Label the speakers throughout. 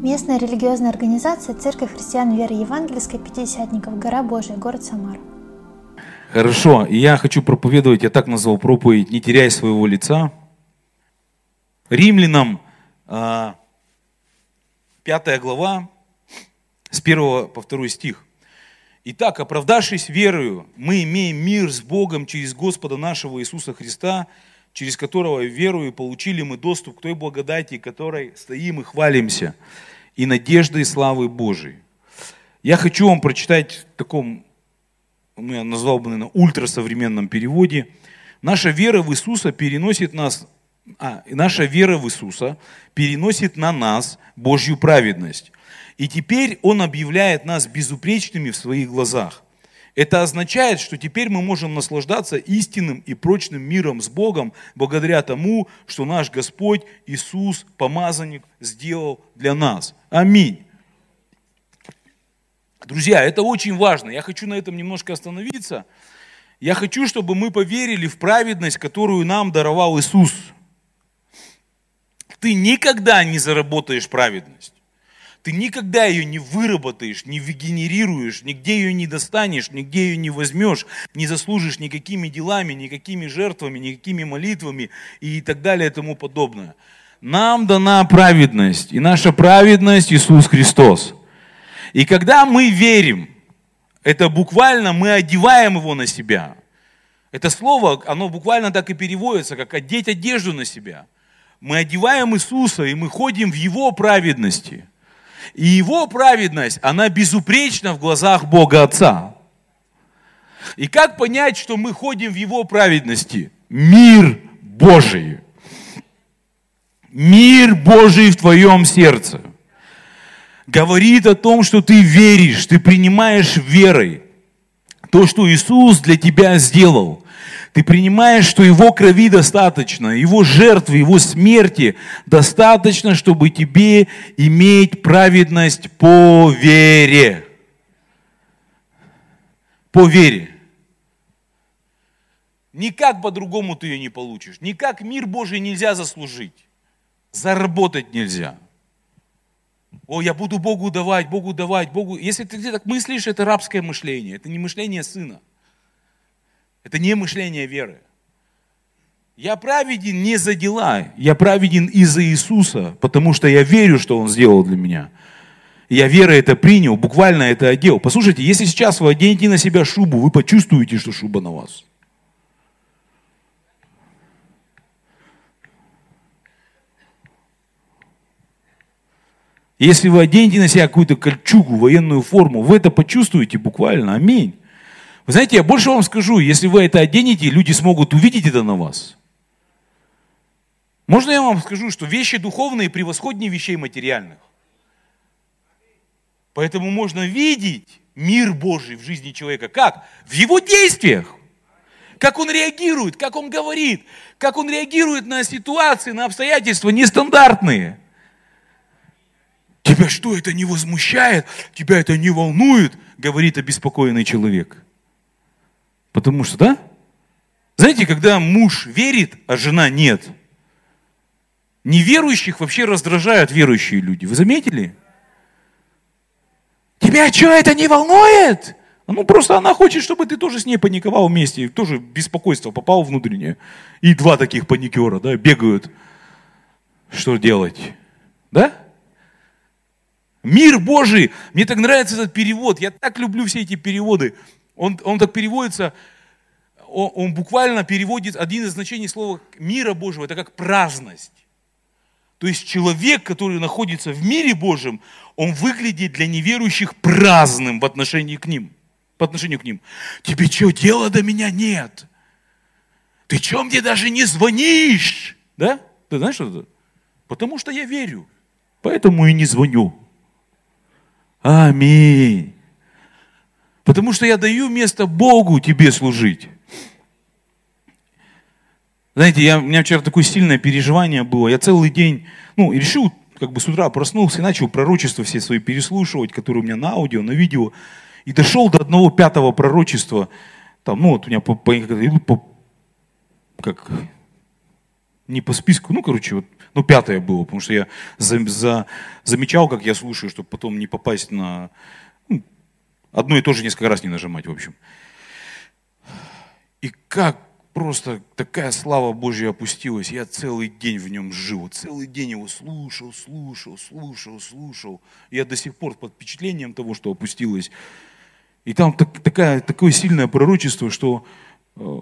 Speaker 1: Местная религиозная организация Церковь христиан веры евангельской Пятидесятников, гора Божия, город Самара.
Speaker 2: Хорошо, и я хочу проповедовать, я так назвал проповедь, не теряй своего лица. Римлянам, 5 а, глава, с 1 по 2 стих. Итак, оправдавшись верою, мы имеем мир с Богом через Господа нашего Иисуса Христа, через которого верою получили мы доступ к той благодати, которой стоим и хвалимся, и надеждой славы Божией. Я хочу вам прочитать в таком ну, я назвал бы, наверное, ультрасовременном переводе, наша вера в Иисуса переносит нас, а, наша вера в Иисуса переносит на нас Божью праведность. И теперь Он объявляет нас безупречными в своих глазах. Это означает, что теперь мы можем наслаждаться истинным и прочным миром с Богом благодаря тому, что наш Господь Иисус, помазанник, сделал для нас. Аминь. Друзья, это очень важно. Я хочу на этом немножко остановиться. Я хочу, чтобы мы поверили в праведность, которую нам даровал Иисус. Ты никогда не заработаешь праведность. Ты никогда ее не выработаешь, не вегенерируешь, нигде ее не достанешь, нигде ее не возьмешь, не заслужишь никакими делами, никакими жертвами, никакими молитвами и так далее и тому подобное. Нам дана праведность, и наша праведность Иисус Христос – и когда мы верим, это буквально мы одеваем его на себя. Это слово, оно буквально так и переводится, как одеть одежду на себя. Мы одеваем Иисуса, и мы ходим в Его праведности. И Его праведность, она безупречна в глазах Бога Отца. И как понять, что мы ходим в Его праведности? Мир Божий. Мир Божий в твоем сердце говорит о том, что ты веришь, ты принимаешь верой то, что Иисус для тебя сделал. Ты принимаешь, что Его крови достаточно, Его жертвы, Его смерти достаточно, чтобы тебе иметь праведность по вере. По вере. Никак по-другому ты ее не получишь. Никак мир Божий нельзя заслужить. Заработать нельзя. О, я буду Богу давать, Богу давать, Богу. Если ты так мыслишь, это рабское мышление. Это не мышление сына. Это не мышление веры. Я праведен не за дела, я праведен из-за Иисуса, потому что я верю, что Он сделал для меня. Я верой это принял, буквально это одел. Послушайте, если сейчас вы оденете на себя шубу, вы почувствуете, что шуба на вас. Если вы оденете на себя какую-то кольчугу, военную форму, вы это почувствуете буквально. Аминь. Вы знаете, я больше вам скажу, если вы это оденете, люди смогут увидеть это на вас. Можно я вам скажу, что вещи духовные превосходнее вещей материальных. Поэтому можно видеть мир Божий в жизни человека. Как? В его действиях. Как он реагирует, как он говорит, как он реагирует на ситуации, на обстоятельства нестандартные. Тебя что, это не возмущает? Тебя это не волнует? Говорит обеспокоенный человек. Потому что, да? Знаете, когда муж верит, а жена нет, неверующих вообще раздражают верующие люди. Вы заметили? Тебя что, это не волнует? Ну, просто она хочет, чтобы ты тоже с ней паниковал вместе, тоже беспокойство попал внутреннее. И два таких паникера, да, бегают. Что делать? Да? Мир Божий. Мне так нравится этот перевод. Я так люблю все эти переводы. Он, он так переводится, он, он буквально переводит один из значений слова мира Божьего, это как праздность. То есть человек, который находится в мире Божьем, он выглядит для неверующих праздным в отношении к ним. По отношению к ним. Тебе что, дела до меня нет? Ты что мне даже не звонишь? Да? Ты знаешь, что это? Потому что я верю. Поэтому и не звоню. Аминь. Потому что я даю место Богу тебе служить. Знаете, я, у меня вчера такое сильное переживание было. Я целый день, ну, решил, как бы с утра проснулся и начал пророчества все свои переслушивать, которые у меня на аудио, на видео. И дошел до одного пятого пророчества. Там, ну, вот у меня по, по, по как, не по списку, ну, короче, вот Ну, пятое было, потому что я за, за, замечал, как я слушаю, чтобы потом не попасть на... Одно и то же несколько раз не нажимать, в общем. И как просто такая слава Божья опустилась. Я целый день в нем жил. Целый день его слушал, слушал, слушал, слушал. Я до сих пор под впечатлением того, что опустилось. И там так, такая, такое сильное пророчество, что э,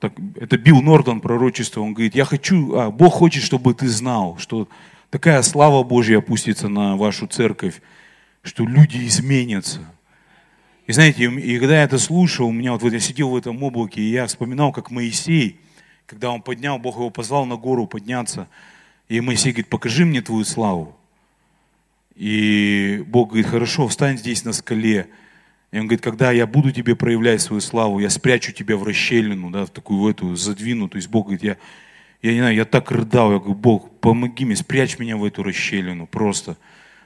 Speaker 2: так, это Билл Нортон пророчество, он говорит, я хочу, а, Бог хочет, чтобы ты знал, что такая слава Божья опустится на вашу церковь, что люди изменятся. И знаете, и когда я это слушал, у меня вот, вот я сидел в этом облаке, и я вспоминал, как Моисей, когда он поднял, Бог его позвал на гору подняться, и Моисей говорит, покажи мне твою славу. И Бог говорит, хорошо, встань здесь на скале. И он говорит, когда я буду тебе проявлять свою славу, я спрячу тебя в расщелину, да, в такую в эту задвину. То есть Бог говорит, я, я не знаю, я так рыдал, я говорю, Бог, помоги мне, спрячь меня в эту расщелину просто.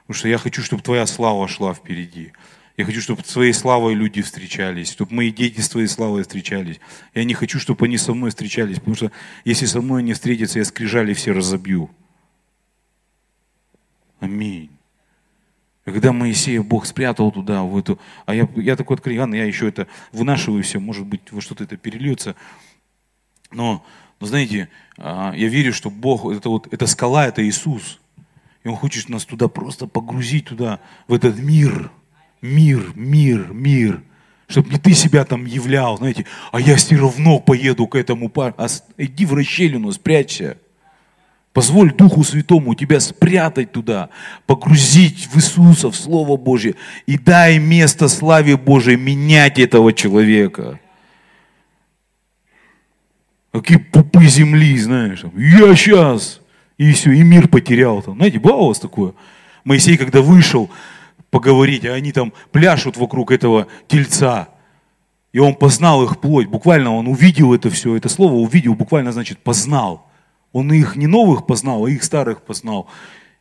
Speaker 2: Потому что я хочу, чтобы твоя слава шла впереди. Я хочу, чтобы своей славой люди встречались, чтобы мои дети с твоей славой встречались. Я не хочу, чтобы они со мной встречались, потому что если со мной не встретятся, я скрижали все разобью. Аминь. Когда Моисея Бог спрятал туда, в эту, а я, я такой откровенный, я еще это вынашиваю все, может быть, во что-то это перельется. Но, но знаете, а, я верю, что Бог, это вот, эта скала, это Иисус. И Он хочет нас туда просто погрузить, туда, в этот мир – мир, мир, мир. Чтобы не ты себя там являл, знаете, а я все равно поеду к этому парню. А иди в расщелину, спрячься. Позволь Духу Святому тебя спрятать туда, погрузить в Иисуса, в Слово Божье, и дай место славе Божией менять этого человека. Какие пупы земли, знаешь, я сейчас, и все, и мир потерял. Там. Знаете, было у вас такое? Моисей, когда вышел, поговорить, а они там пляшут вокруг этого тельца. И он познал их плоть. Буквально он увидел это все. Это слово увидел буквально значит познал. Он их не новых познал, а их старых познал.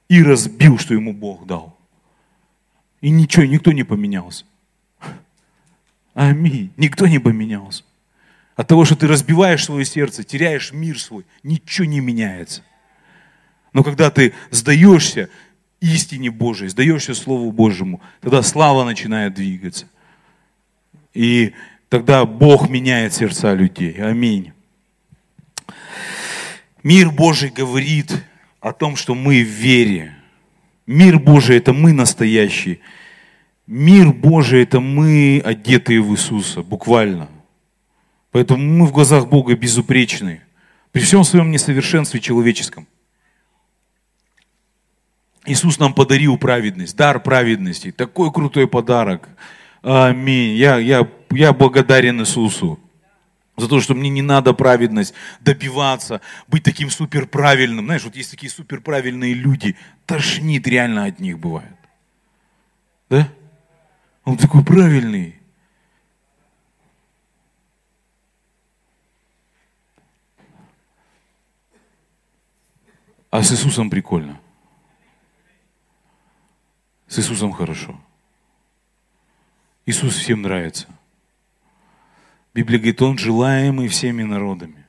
Speaker 2: И разбил, что ему Бог дал. И ничего, никто не поменялся. Аминь. Никто не поменялся. От того, что ты разбиваешь свое сердце, теряешь мир свой, ничего не меняется. Но когда ты сдаешься, истине Божией, сдаешься Слову Божьему, тогда слава начинает двигаться. И тогда Бог меняет сердца людей. Аминь. Мир Божий говорит о том, что мы в вере. Мир Божий – это мы настоящие. Мир Божий – это мы, одетые в Иисуса, буквально. Поэтому мы в глазах Бога безупречны. При всем своем несовершенстве человеческом. Иисус нам подарил праведность, дар праведности. Такой крутой подарок. Аминь. Я, я, я благодарен Иисусу за то, что мне не надо праведность добиваться, быть таким суперправильным. Знаешь, вот есть такие суперправильные люди, тошнит реально от них бывает. Да? Он такой правильный. А с Иисусом прикольно. С Иисусом хорошо. Иисус всем нравится. Библия говорит, Он желаемый всеми народами.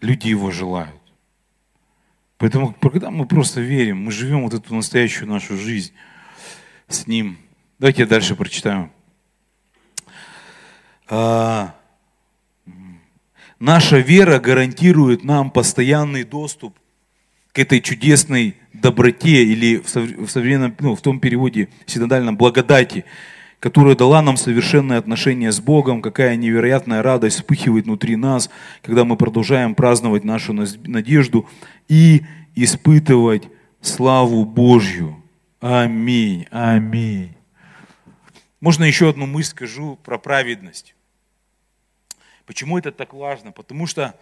Speaker 2: Люди Его желают. Поэтому, когда мы просто верим, мы живем вот эту настоящую нашу жизнь с Ним. Давайте я дальше прочитаю. А, наша вера гарантирует нам постоянный доступ этой чудесной доброте или в современном, ну, в том переводе синодальном благодати, которая дала нам совершенное отношение с Богом, какая невероятная радость вспыхивает внутри нас, когда мы продолжаем праздновать нашу надежду и испытывать славу Божью. Аминь, аминь. Можно еще одну мысль скажу про праведность. Почему это так важно? Потому что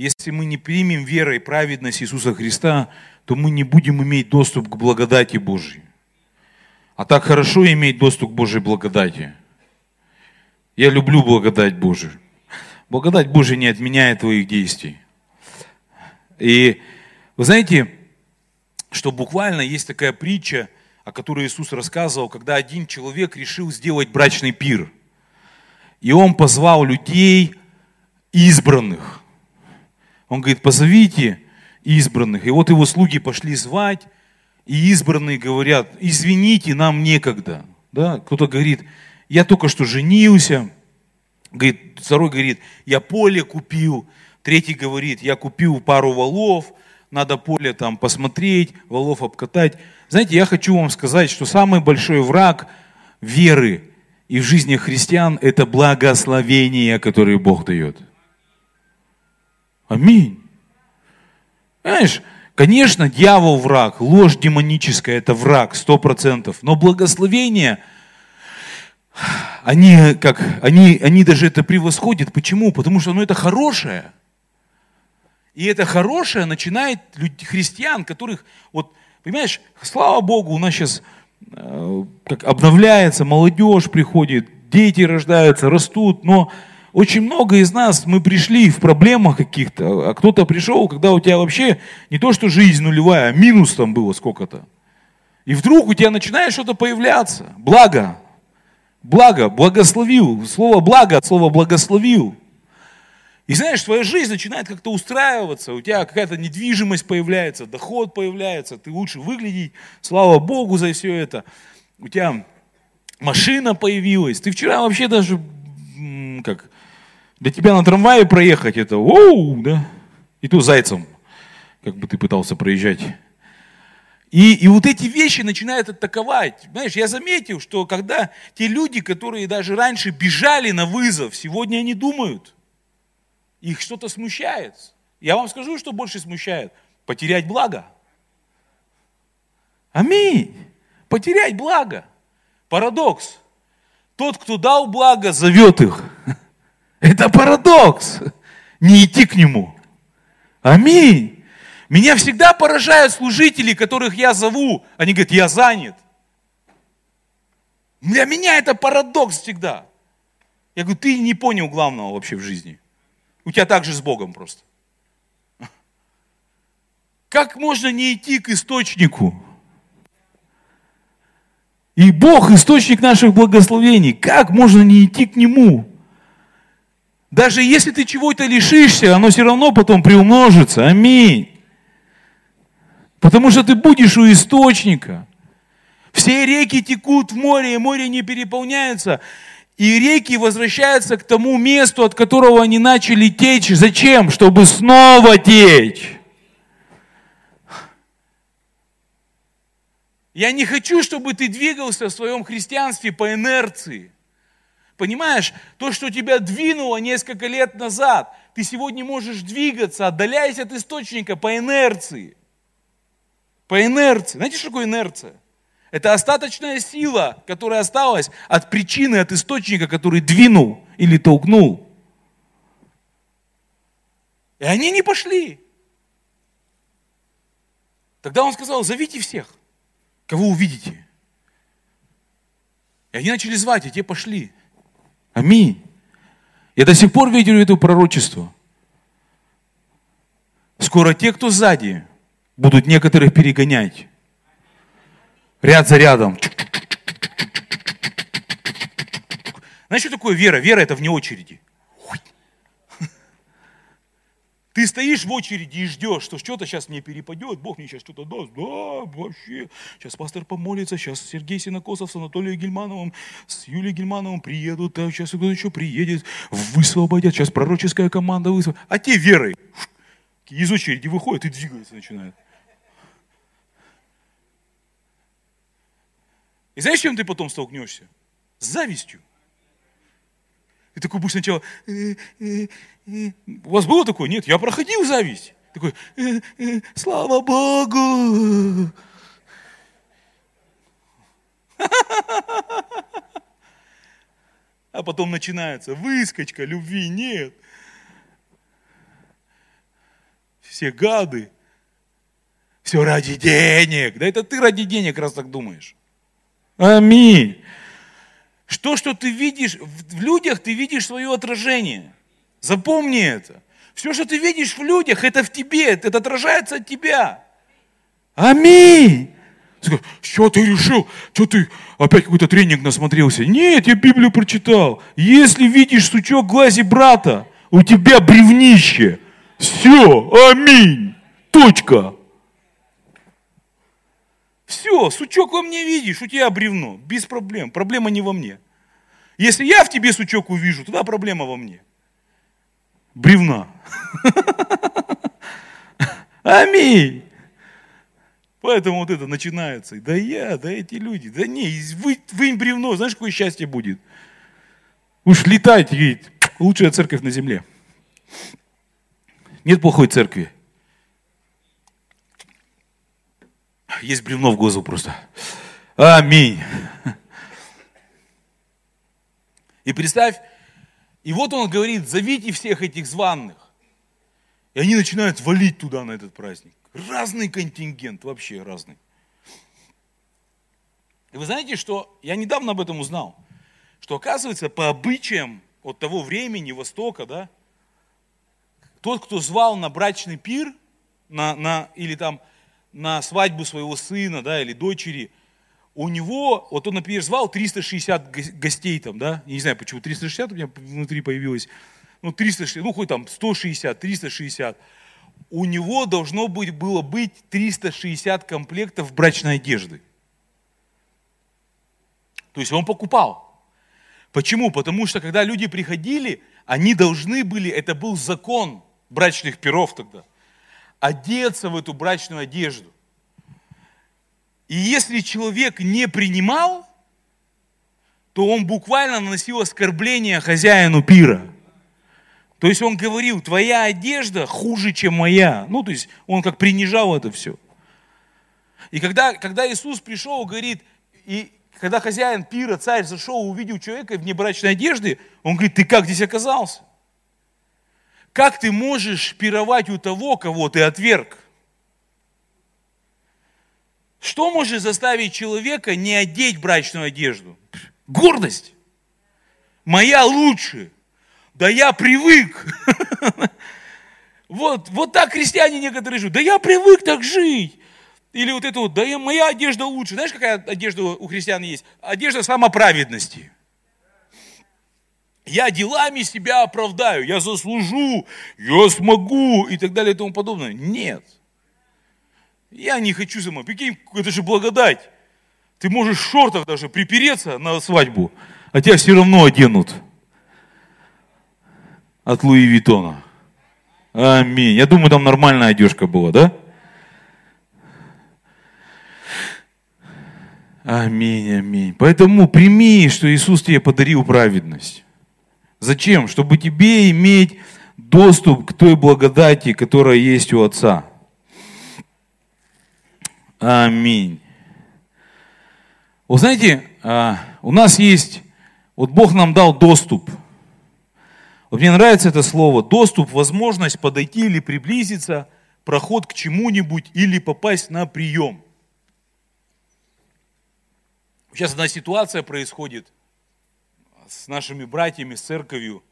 Speaker 2: если мы не примем верой праведность Иисуса Христа, то мы не будем иметь доступ к благодати Божьей. А так хорошо иметь доступ к Божьей благодати. Я люблю благодать Божию. Благодать Божия не отменяет твоих действий. И вы знаете, что буквально есть такая притча, о которой Иисус рассказывал, когда один человек решил сделать брачный пир. И он позвал людей избранных. Он говорит, позовите избранных. И вот его слуги пошли звать, и избранные говорят, извините, нам некогда. Да? Кто-то говорит, я только что женился. Говорит, второй говорит, я поле купил. Третий говорит, я купил пару валов, надо поле там посмотреть, валов обкатать. Знаете, я хочу вам сказать, что самый большой враг веры и в жизни христиан – это благословение, которое Бог дает. Аминь. Понимаешь, конечно, дьявол враг, ложь демоническая – это враг, сто процентов. Но благословение, они, как, они, они даже это превосходят. Почему? Потому что ну, это хорошее. И это хорошее начинает христиан, которых, вот, понимаешь, слава Богу, у нас сейчас э, как обновляется, молодежь приходит, дети рождаются, растут, но очень много из нас, мы пришли в проблемах каких-то, а кто-то пришел, когда у тебя вообще не то, что жизнь нулевая, а минус там было сколько-то. И вдруг у тебя начинает что-то появляться. Благо. Благо. Благословил. Слово благо от слова благословил. И знаешь, твоя жизнь начинает как-то устраиваться, у тебя какая-то недвижимость появляется, доход появляется, ты лучше выглядеть, слава Богу за все это. У тебя машина появилась, ты вчера вообще даже, как, для тебя на трамвае проехать, это оу, да, и то зайцем, как бы ты пытался проезжать. И, и вот эти вещи начинают атаковать. Знаешь, я заметил, что когда те люди, которые даже раньше бежали на вызов, сегодня они думают – их что-то смущает. Я вам скажу, что больше смущает. Потерять благо. Аминь. Потерять благо. Парадокс. Тот, кто дал благо, зовет их. Это парадокс. Не идти к нему. Аминь. Меня всегда поражают служители, которых я зову. Они говорят, я занят. Для меня это парадокс всегда. Я говорю, ты не понял главного вообще в жизни. У тебя так же с Богом просто. Как можно не идти к источнику? И Бог источник наших благословений. Как можно не идти к Нему? Даже если ты чего-то лишишься, оно все равно потом приумножится. Аминь. Потому что ты будешь у источника. Все реки текут в море, и море не переполняется. И реки возвращаются к тому месту, от которого они начали течь. Зачем? Чтобы снова течь. Я не хочу, чтобы ты двигался в своем христианстве по инерции. Понимаешь, то, что тебя двинуло несколько лет назад, ты сегодня можешь двигаться, отдаляясь от источника по инерции. По инерции. Знаете, что такое инерция? Это остаточная сила, которая осталась от причины, от источника, который двинул или толкнул. И они не пошли. Тогда он сказал, зовите всех, кого увидите. И они начали звать, и те пошли. Аминь. Я до сих пор видел это пророчество. Скоро те, кто сзади, будут некоторых перегонять ряд за рядом. Знаешь, что такое вера? Вера это вне очереди. Ты стоишь в очереди и ждешь, что что-то сейчас мне перепадет, Бог мне сейчас что-то даст. Да, вообще. Сейчас пастор помолится, сейчас Сергей Синокосов с Анатолием Гельмановым, с Юлией Гельмановым приедут, а сейчас кто-то еще приедет, высвободят, сейчас пророческая команда высвободит. А те верой из очереди выходят и двигаются начинают. И знаешь, чем ты потом столкнешься? С завистью. Ты такой будешь сначала... «Э, э, э». У вас было такое? Нет, я проходил зависть. Такой, слава Богу. А потом начинается выскочка, любви нет. Все гады. Все ради денег. Да это ты ради денег раз так думаешь. Аминь. Что, что ты видишь, в людях ты видишь свое отражение. Запомни это. Все, что ты видишь в людях, это в тебе, это отражается от тебя. Аминь. Что ты решил? Что ты опять какой-то тренинг насмотрелся? Нет, я Библию прочитал. Если видишь сучок в глазе брата, у тебя бревнище. Все, аминь. Точка. Все, сучок во мне видишь, у тебя бревно, без проблем. Проблема не во мне. Если я в тебе сучок увижу, тогда проблема во мне. Бревна. Аминь. Поэтому вот это начинается. Да я, да эти люди, да не, вы, вы им бревно, знаешь, какое счастье будет? Уж летать, говорит, лучшая церковь на земле. Нет плохой церкви. Есть бревно в глазу просто. Аминь. И представь, и вот он говорит, зовите всех этих званных. И они начинают валить туда на этот праздник. Разный контингент, вообще разный. И вы знаете, что я недавно об этом узнал, что оказывается по обычаям от того времени Востока, да, тот, кто звал на брачный пир, на, на, или там на свадьбу своего сына, да, или дочери, у него, вот он, например, звал 360 гостей там, да, не знаю, почему 360 у меня внутри появилось, ну, 360, ну, хоть там 160, 360, у него должно быть, было быть 360 комплектов брачной одежды. То есть он покупал. Почему? Потому что когда люди приходили, они должны были, это был закон брачных перов тогда, одеться в эту брачную одежду. И если человек не принимал, то он буквально наносил оскорбление хозяину пира. То есть он говорил, твоя одежда хуже, чем моя. Ну, то есть он как принижал это все. И когда, когда Иисус пришел, говорит, и когда хозяин пира, царь зашел, увидел человека в небрачной одежде, он говорит, ты как здесь оказался? Как ты можешь пировать у того, кого ты отверг? Что может заставить человека не одеть брачную одежду? Гордость. Моя лучше. Да я привык. Вот, вот так христиане некоторые живут. Да я привык так жить. Или вот это вот, да я, моя одежда лучше. Знаешь, какая одежда у христиан есть? Одежда самоправедности. Я делами себя оправдаю, я заслужу, я смогу и так далее и тому подобное. Нет. Я не хочу сама. Прикинь, это же благодать. Ты можешь в шортах даже припереться на свадьбу, а тебя все равно оденут. От Луи Виттона. Аминь. Я думаю, там нормальная одежка была, да? Аминь, аминь. Поэтому прими, что Иисус тебе подарил праведность. Зачем? Чтобы тебе иметь доступ к той благодати, которая есть у Отца. Аминь. Вы знаете, а, у нас есть, вот Бог нам дал доступ. Вот мне нравится это слово, доступ, возможность подойти или приблизиться, проход к чему-нибудь или попасть на прием. Сейчас одна ситуация происходит – с нашими братьями, с церковью.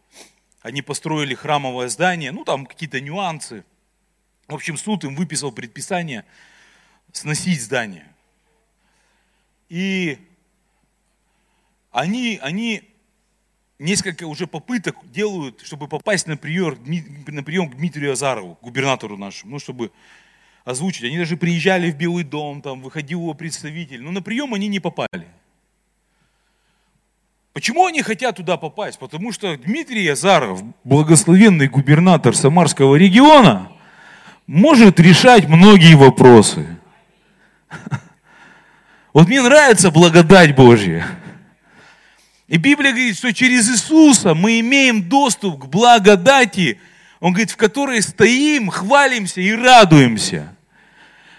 Speaker 2: Они построили храмовое здание, ну там какие-то нюансы. В общем, суд им выписал предписание сносить здание. И они, они несколько уже попыток делают, чтобы попасть на прием, на прием к Дмитрию Азарову, губернатору нашему, ну, чтобы озвучить. Они даже приезжали в Белый дом, там выходил его представитель, но на прием они не попали. Почему они хотят туда попасть? Потому что Дмитрий Азаров, благословенный губернатор Самарского региона, может решать многие вопросы. Вот мне нравится благодать Божья. И Библия говорит, что через Иисуса мы имеем доступ к благодати, Он говорит, в которой стоим, хвалимся и радуемся.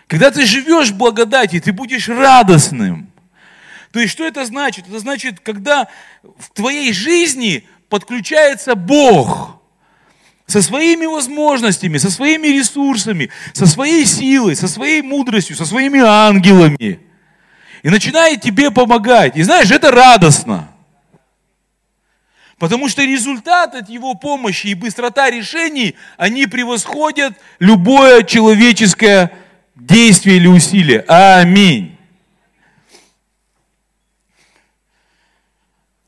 Speaker 2: Когда ты живешь в благодати, ты будешь радостным. То есть, что это значит? Это значит, когда в твоей жизни подключается Бог со своими возможностями, со своими ресурсами, со своей силой, со своей мудростью, со своими ангелами. И начинает тебе помогать. И знаешь, это радостно. Потому что результат от его помощи и быстрота решений, они превосходят любое человеческое действие или усилие. Аминь.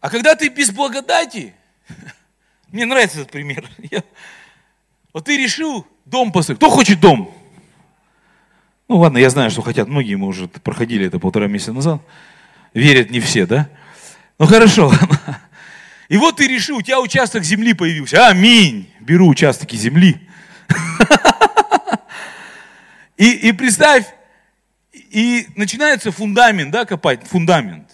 Speaker 2: А когда ты без благодати, мне нравится этот пример. Я, вот ты решил дом построить. Кто хочет дом? Ну ладно, я знаю, что хотят многие, мы уже проходили это полтора месяца назад. Верят не все, да? Ну хорошо. И вот ты решил, у тебя участок земли появился. Аминь. Беру участки земли. И, и представь, и начинается фундамент, да, копать, фундамент.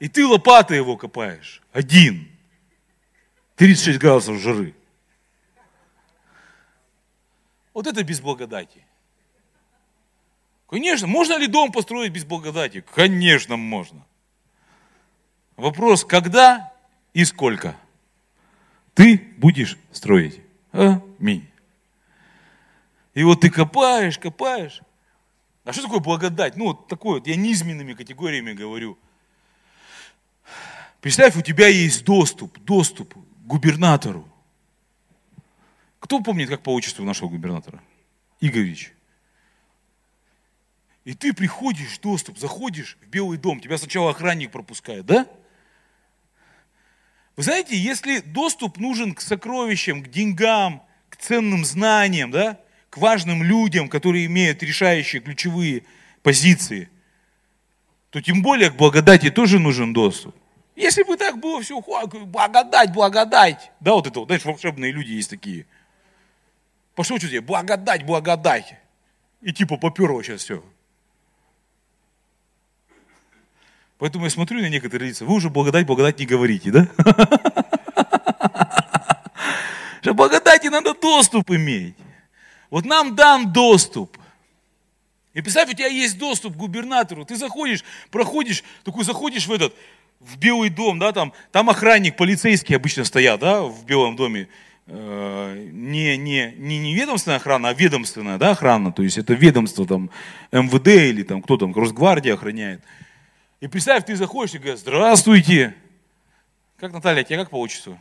Speaker 2: И ты лопатой его копаешь, один. 36 градусов жары. Вот это без благодати. Конечно, можно ли дом построить без благодати? Конечно, можно. Вопрос, когда и сколько ты будешь строить. Аминь. И вот ты копаешь, копаешь. А что такое благодать? Ну, вот такое, вот, я низменными категориями говорю. Представь, у тебя есть доступ, доступ к губернатору. Кто помнит, как по отчеству нашего губернатора? Игоревич. И ты приходишь, доступ, заходишь в Белый дом, тебя сначала охранник пропускает, да? Вы знаете, если доступ нужен к сокровищам, к деньгам, к ценным знаниям, да, к важным людям, которые имеют решающие ключевые позиции, то тем более к благодати тоже нужен доступ. Если бы так было все, благодать, благодать. Да, вот это вот, знаешь, волшебные люди есть такие. Пошел что тебе, благодать, благодать. И типа поперло сейчас все. Поэтому я смотрю на некоторые лица, вы уже благодать, благодать не говорите, да? Что благодати надо доступ иметь. Вот нам дан доступ. И представь, у тебя есть доступ к губернатору. Ты заходишь, проходишь, такой заходишь в этот, в Белый дом, да, там, там охранник, полицейские обычно стоят, да, в Белом доме. Э, не, не, не, не ведомственная охрана, а ведомственная, да, охрана. То есть это ведомство там МВД или там кто там, Росгвардия охраняет. И представь, ты заходишь и говоришь, здравствуйте. Как Наталья, тебе как по отчеству?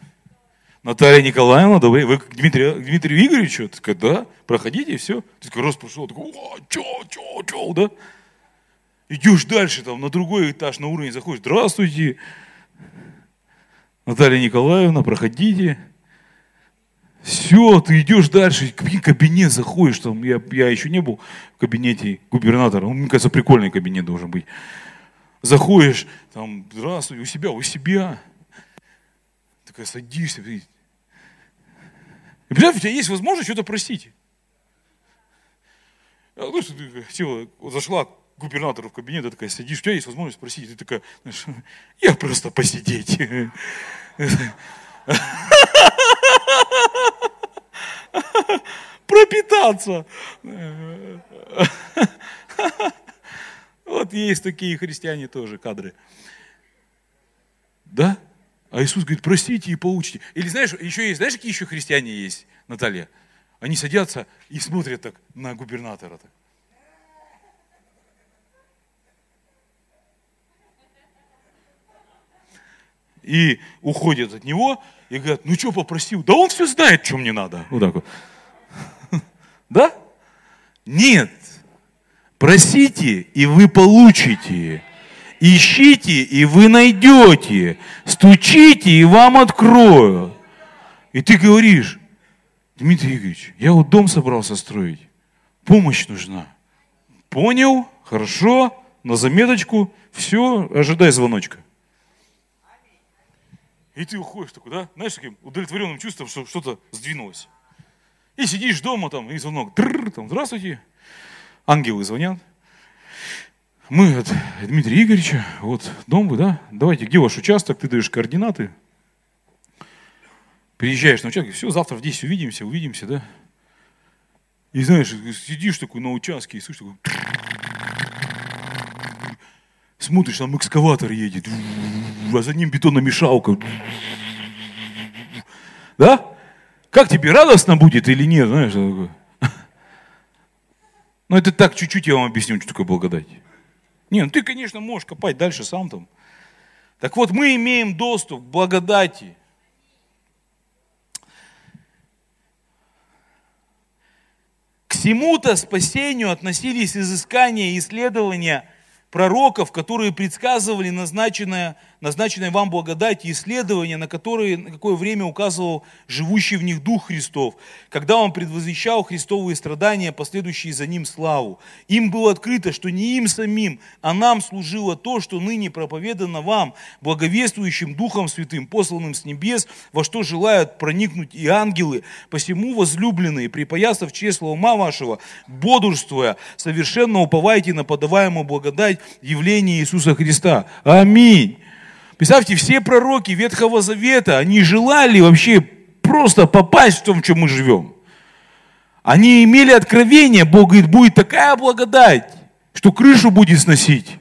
Speaker 2: Наталья Николаевна, добрый, вы к Дмитрию, к Дмитрию Игоревичу? Такая, да, проходите, и все. Ты такой раз пошел, такой, о, чё, чё, чё, да? Идешь дальше, там, на другой этаж, на уровень заходишь, здравствуйте, Наталья Николаевна, проходите. Все, ты идешь дальше, в кабинет заходишь, там, я, я еще не был в кабинете губернатора, ну, мне кажется, прикольный кабинет должен быть. Заходишь, там, здравствуй, у себя, у себя. Такая садишься, и представь, у тебя есть возможность что-то простить. Ну, что ты хотела, вот зашла к губернатору в кабинет, ты такая сидишь, у тебя есть возможность спросить, ты такая, знаешь, я просто посидеть. Пропитаться. Вот есть такие христиане тоже кадры. Да? А Иисус говорит, простите и получите. Или знаешь, еще есть, знаешь, какие еще христиане есть, Наталья? Они садятся и смотрят так на губернатора. Так. И уходят от него и говорят, ну что попросил? Да он все знает, что мне надо. Вот так вот. Да? Нет. Просите, и вы получите. Ищите, и вы найдете. Стучите, и вам открою. И ты говоришь, Дмитрий Игоревич, я вот дом собрался строить. Помощь нужна. Понял? Хорошо. На заметочку. Все, ожидай звоночка. И ты уходишь такой, да? Знаешь, таким удовлетворенным чувством, что что-то сдвинулось. И сидишь дома там, и звонок. там, здравствуйте. Ангелы звонят. Мы от Дмитрия Игоревича, вот дом вы, да? Давайте, где ваш участок? Ты даешь координаты. Приезжаешь на участок, все, завтра в 10 увидимся, увидимся, да? И знаешь, сидишь такой на участке и слышишь такой... Смотришь, там экскаватор едет, а за ним бетономешалка. Да? Как тебе, радостно будет или нет, знаешь? Ну, это так, чуть-чуть я вам объясню, что такое благодать. Не, ну ты, конечно, можешь копать дальше сам там. Так вот, мы имеем доступ к благодати. К всему-то спасению относились изыскания и исследования пророков, которые предсказывали назначенное, назначенное вам благодать и исследования, на, которые, на какое время указывал живущий в них Дух Христов, когда Он предвозвещал Христовые страдания, последующие за Ним славу. Им было открыто, что не им самим, а нам служило то, что ныне проповедано вам, благовествующим Духом Святым, посланным с небес, во что желают проникнуть и ангелы. Посему, возлюбленные, припоясав чресло ума вашего, бодрствуя, совершенно уповайте на подаваемую благодать явление Иисуса Христа. Аминь. Представьте, все пророки Ветхого Завета, они желали вообще просто попасть в том, в чем мы живем. Они имели откровение, Бог говорит, будет такая благодать, что крышу будет сносить.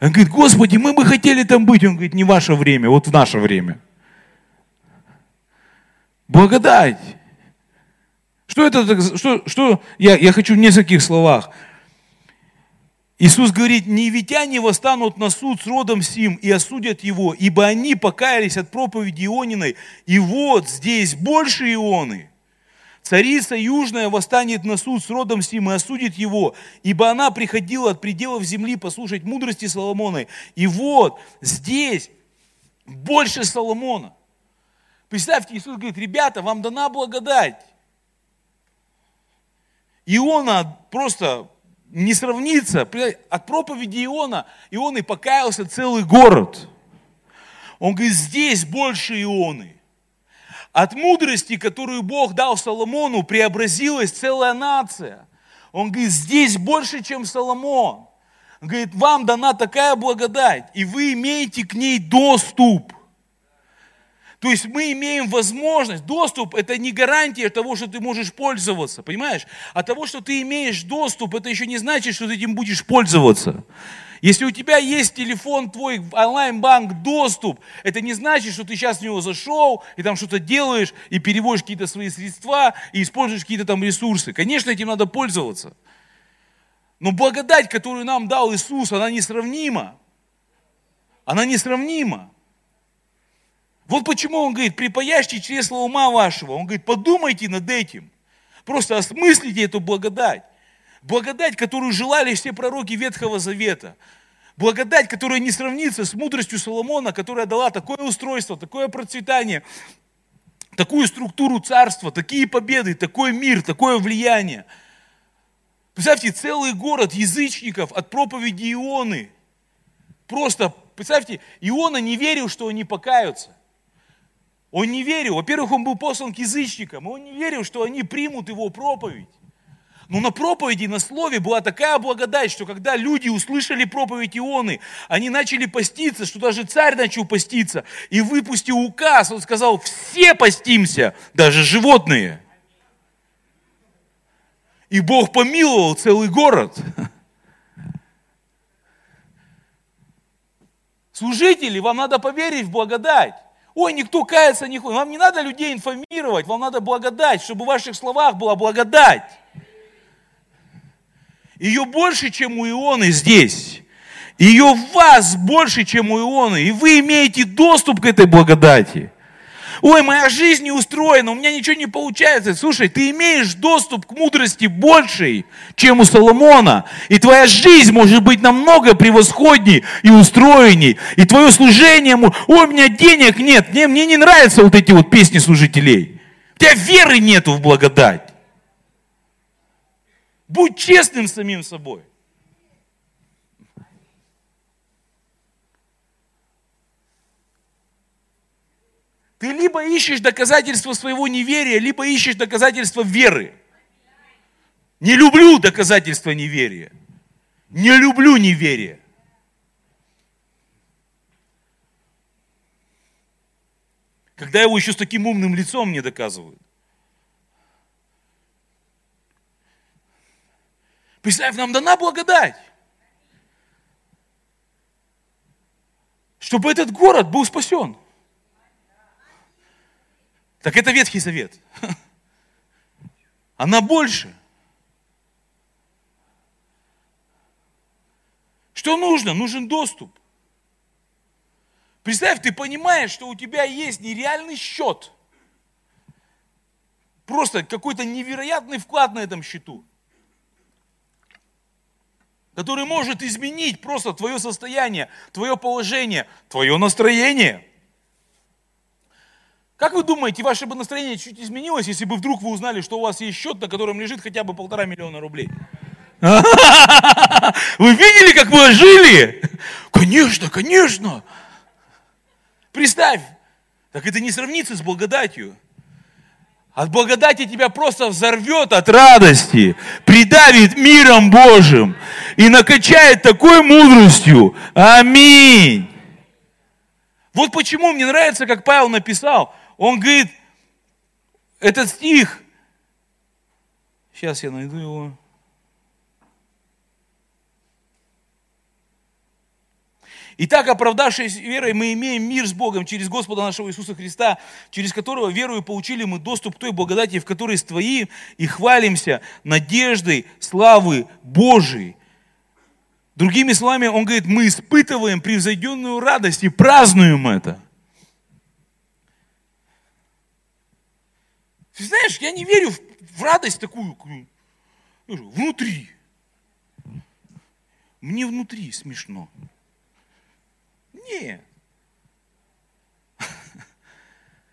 Speaker 2: Он говорит, Господи, мы бы хотели там быть. Он говорит, не ваше время, вот в наше время. Благодать. Что это? Что, что я, я хочу в нескольких словах. Иисус говорит, невитяне восстанут на суд с родом сим и осудят его, ибо они покаялись от проповеди Иониной, и вот здесь больше Ионы. Царица Южная восстанет на суд с родом сим и осудит его, ибо она приходила от пределов земли послушать мудрости Соломона. И вот здесь больше Соломона. Представьте, Иисус говорит, ребята, вам дана благодать. Иона просто не сравнится. От проповеди Иона, Ион и покаялся целый город. Он говорит, здесь больше Ионы. От мудрости, которую Бог дал Соломону, преобразилась целая нация. Он говорит, здесь больше, чем Соломон. Он говорит, вам дана такая благодать, и вы имеете к ней доступ. То есть мы имеем возможность, доступ это не гарантия того, что ты можешь пользоваться, понимаешь? А того, что ты имеешь доступ, это еще не значит, что ты этим будешь пользоваться. Если у тебя есть телефон твой, онлайн-банк, доступ, это не значит, что ты сейчас в него зашел и там что-то делаешь, и переводишь какие-то свои средства, и используешь какие-то там ресурсы. Конечно, этим надо пользоваться. Но благодать, которую нам дал Иисус, она несравнима. Она несравнима. Вот почему он говорит, припаяшьте чресло ума вашего. Он говорит, подумайте над этим. Просто осмыслите эту благодать. Благодать, которую желали все пророки Ветхого Завета. Благодать, которая не сравнится с мудростью Соломона, которая дала такое устройство, такое процветание, такую структуру царства, такие победы, такой мир, такое влияние. Представьте, целый город язычников от проповеди Ионы. Просто, представьте, Иона не верил, что они покаются. Он не верил. Во-первых, он был послан к язычникам. Он не верил, что они примут его проповедь. Но на проповеди, на слове была такая благодать, что когда люди услышали проповедь Ионы, они начали поститься, что даже царь начал поститься. И выпустил указ, он сказал, все постимся, даже животные. И Бог помиловал целый город. Служители, вам надо поверить в благодать. Ой, никто кается не хочет. Вам не надо людей информировать, вам надо благодать, чтобы в ваших словах была благодать. Ее больше, чем у Ионы здесь. Ее в вас больше, чем у Ионы. И вы имеете доступ к этой благодати ой, моя жизнь не устроена, у меня ничего не получается. Слушай, ты имеешь доступ к мудрости большей, чем у Соломона. И твоя жизнь может быть намного превосходней и устроенней. И твое служение, ой, у меня денег нет, мне, мне не нравятся вот эти вот песни служителей. У тебя веры нету в благодать. Будь честным самим собой. Ты либо ищешь доказательства своего неверия, либо ищешь доказательства веры. Не люблю доказательства неверия. Не люблю неверие. Когда его еще с таким умным лицом мне доказывают. Представь, нам дана благодать. Чтобы этот город был спасен. Так это Ветхий Завет. Она больше. Что нужно? Нужен доступ. Представь, ты понимаешь, что у тебя есть нереальный счет. Просто какой-то невероятный вклад на этом счету. который может изменить просто твое состояние, твое положение, твое настроение. Как вы думаете, ваше бы настроение чуть изменилось, если бы вдруг вы узнали, что у вас есть счет, на котором лежит хотя бы полтора миллиона рублей? Вы видели, как вы жили? Конечно, конечно. Представь, так это не сравнится с благодатью. От благодати тебя просто взорвет от радости, придавит миром Божьим и накачает такой мудростью. Аминь. Вот почему мне нравится, как Павел написал. Он говорит, этот стих, сейчас я найду его. Итак, оправдавшись верой, мы имеем мир с Богом через Господа нашего Иисуса Христа, через которого верою получили мы доступ к той благодати, в которой стоим и хвалимся надеждой славы Божией. Другими словами, он говорит, мы испытываем превзойденную радость и празднуем это. Ты знаешь, я не верю в радость такую, внутри. Мне внутри смешно. Нет.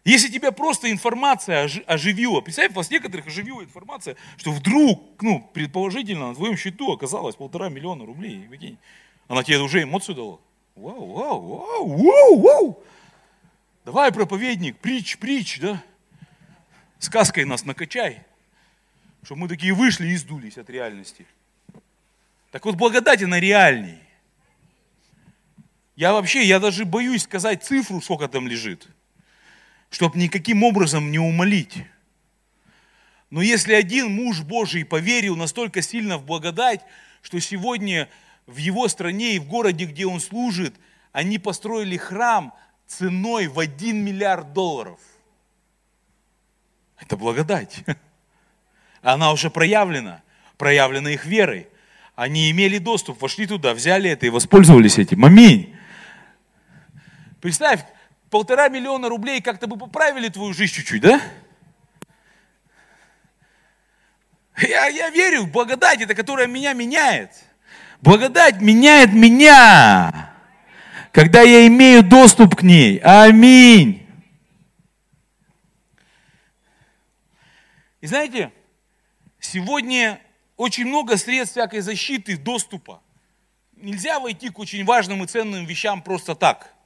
Speaker 2: Если тебя просто информация оживила, представь, вас некоторых оживила информация, что вдруг, ну, предположительно, на твоем счету оказалось полтора миллиона рублей. Она тебе уже эмоцию дала. Вау, вау, вау, вау, вау. Давай, проповедник, притч, притч, да? Сказкой нас накачай, чтобы мы такие вышли и сдулись от реальности. Так вот, благодать она реальней. Я вообще, я даже боюсь сказать цифру, сколько там лежит, чтобы никаким образом не умолить. Но если один муж Божий поверил настолько сильно в благодать, что сегодня в его стране и в городе, где он служит, они построили храм ценой в 1 миллиард долларов. Это благодать. Она уже проявлена, проявлена их верой. Они имели доступ, вошли туда, взяли это и воспользовались этим. Аминь. Представь, полтора миллиона рублей как-то бы поправили твою жизнь чуть-чуть, да? Я, я верю благодать, это которая меня меняет. Благодать меняет меня, когда я имею доступ к ней. Аминь. И знаете, сегодня очень много средств всякой защиты, доступа. Нельзя войти к очень важным и ценным вещам просто так –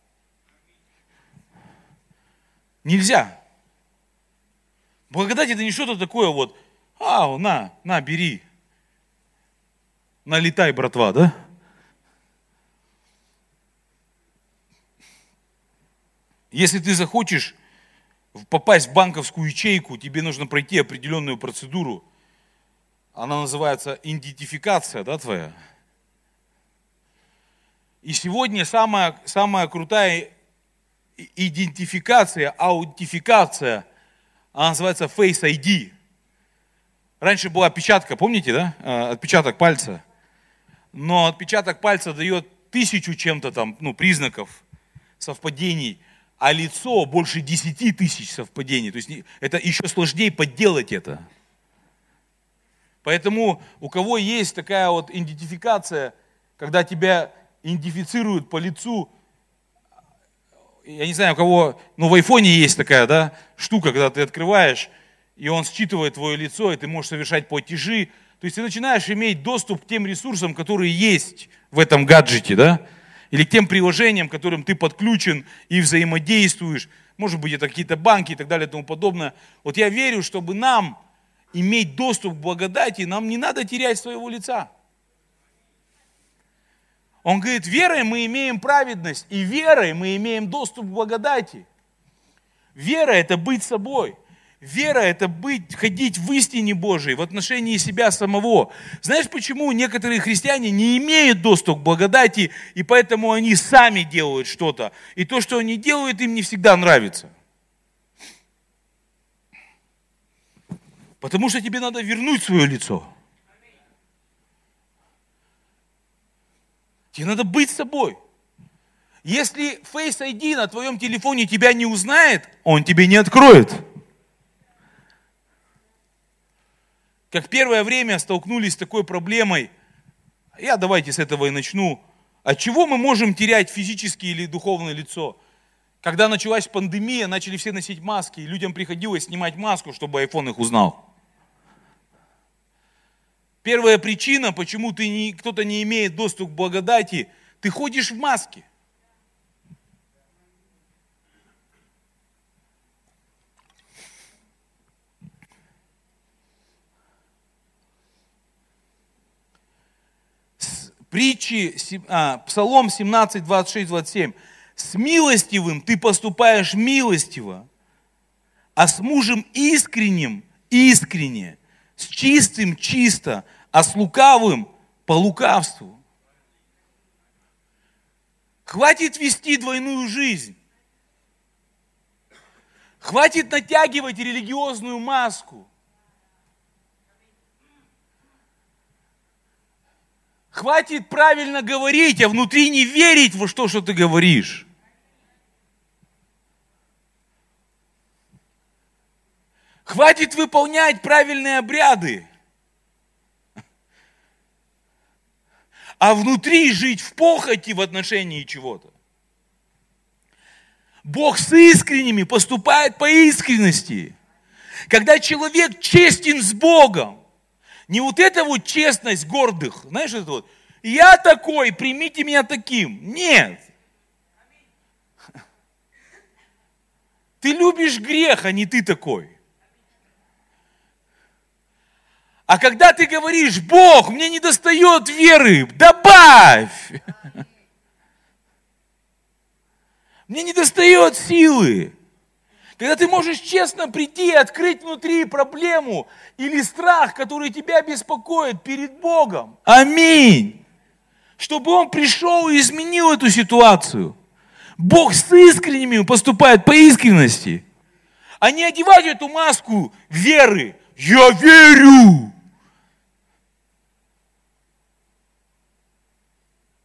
Speaker 2: Нельзя. Благодать это не что-то такое вот, а, на, на, бери. Налетай, братва, да? Если ты захочешь попасть в банковскую ячейку, тебе нужно пройти определенную процедуру. Она называется идентификация, да, твоя? И сегодня самая, самая крутая идентификация, аутентификация, она называется Face ID. Раньше была отпечатка, помните, да? Э, отпечаток пальца. Но отпечаток пальца дает тысячу чем-то там, ну, признаков, совпадений, а лицо больше десяти тысяч совпадений. То есть это еще сложнее подделать это. Поэтому у кого есть такая вот идентификация, когда тебя идентифицируют по лицу, я не знаю, у кого, ну в айфоне есть такая, да, штука, когда ты открываешь, и он считывает твое лицо, и ты можешь совершать платежи. То есть ты начинаешь иметь доступ к тем ресурсам, которые есть в этом гаджете, да, или к тем приложениям, к которым ты подключен и взаимодействуешь. Может быть, это какие-то банки и так далее и тому подобное. Вот я верю, чтобы нам иметь доступ к благодати, нам не надо терять своего лица. Он говорит, верой мы имеем праведность, и верой мы имеем доступ к благодати. Вера – это быть собой. Вера – это быть, ходить в истине Божией, в отношении себя самого. Знаешь, почему некоторые христиане не имеют доступ к благодати, и поэтому они сами делают что-то. И то, что они делают, им не всегда нравится. Потому что тебе надо вернуть свое лицо. Тебе надо быть собой. Если Face ID на твоем телефоне тебя не узнает, он тебе не откроет. Как первое время столкнулись с такой проблемой, Я давайте с этого и начну. От чего мы можем терять физическое или духовное лицо? Когда началась пандемия, начали все носить маски, и людям приходилось снимать маску, чтобы iPhone их узнал. Первая причина, почему ты не, кто-то не имеет доступ к благодати, ты ходишь в маске. Притчи, а, Псалом 17, 26, 27. С милостивым ты поступаешь милостиво, а с мужем искренним искренне, с чистым чисто, а с лукавым по лукавству. Хватит вести двойную жизнь. Хватит натягивать религиозную маску. Хватит правильно говорить, а внутри не верить во что, что ты говоришь. Хватит выполнять правильные обряды. А внутри жить в похоти в отношении чего-то. Бог с искренними поступает по искренности. Когда человек честен с Богом, не вот эта вот честность гордых, знаешь, это вот, я такой, примите меня таким. Нет. Ты любишь грех, а не ты такой. А когда ты говоришь, Бог, мне не достает веры, добавь. Мне не достает силы. Когда ты можешь честно прийти и открыть внутри проблему или страх, который тебя беспокоит перед Богом. Аминь. Чтобы Он пришел и изменил эту ситуацию. Бог с искренними поступает по искренности. А не одевать эту маску веры. Я верю.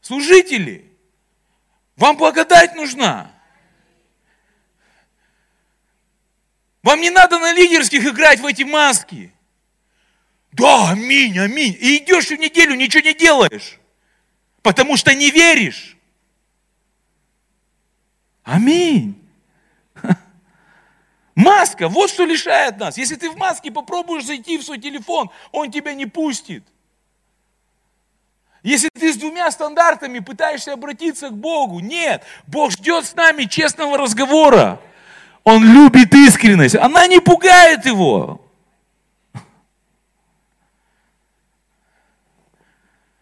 Speaker 2: Служители, вам благодать нужна. Вам не надо на лидерских играть в эти маски. Да, аминь, аминь. И идешь в неделю, ничего не делаешь. Потому что не веришь. Аминь. Маска, вот что лишает нас. Если ты в маске попробуешь зайти в свой телефон, он тебя не пустит. Если ты с двумя стандартами пытаешься обратиться к Богу, нет, Бог ждет с нами честного разговора. Он любит искренность. Она не пугает его.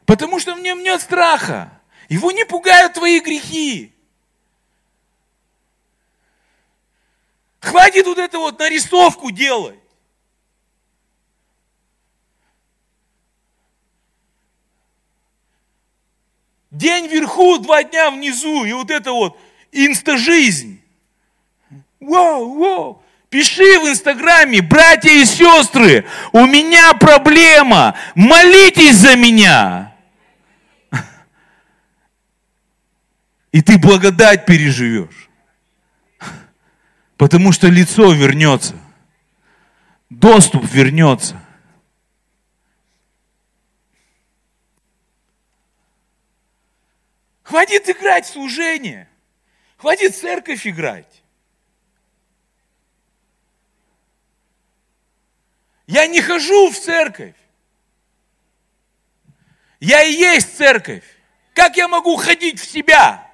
Speaker 2: Потому что в нем нет страха. Его не пугают твои грехи. Хватит вот это вот нарисовку делать. День вверху, два дня внизу. И вот это вот инста-жизнь. Вау, вау. Пиши в Инстаграме, братья и сестры, у меня проблема, молитесь за меня. И ты благодать переживешь. Потому что лицо вернется. Доступ вернется. Хватит играть в служение. Хватит церковь играть. Я не хожу в церковь. Я и есть церковь. Как я могу ходить в себя?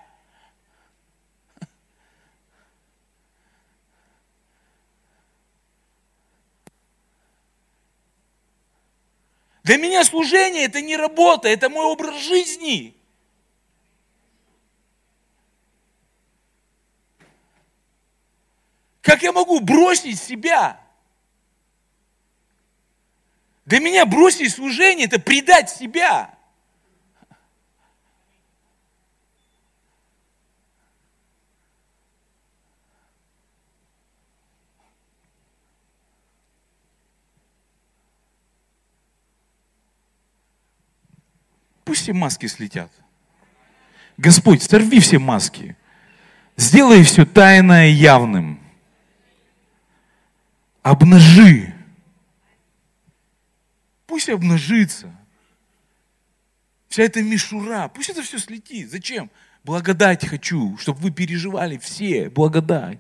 Speaker 2: Для меня служение это не работа, это мой образ жизни. Как я могу бросить себя? Для меня бросить служение – это предать себя. Пусть все маски слетят. Господь, сорви все маски. Сделай все тайное явным. Обнажи Пусть обнажится. Вся эта мишура, пусть это все слетит. Зачем? Благодать хочу, чтобы вы переживали все, благодать.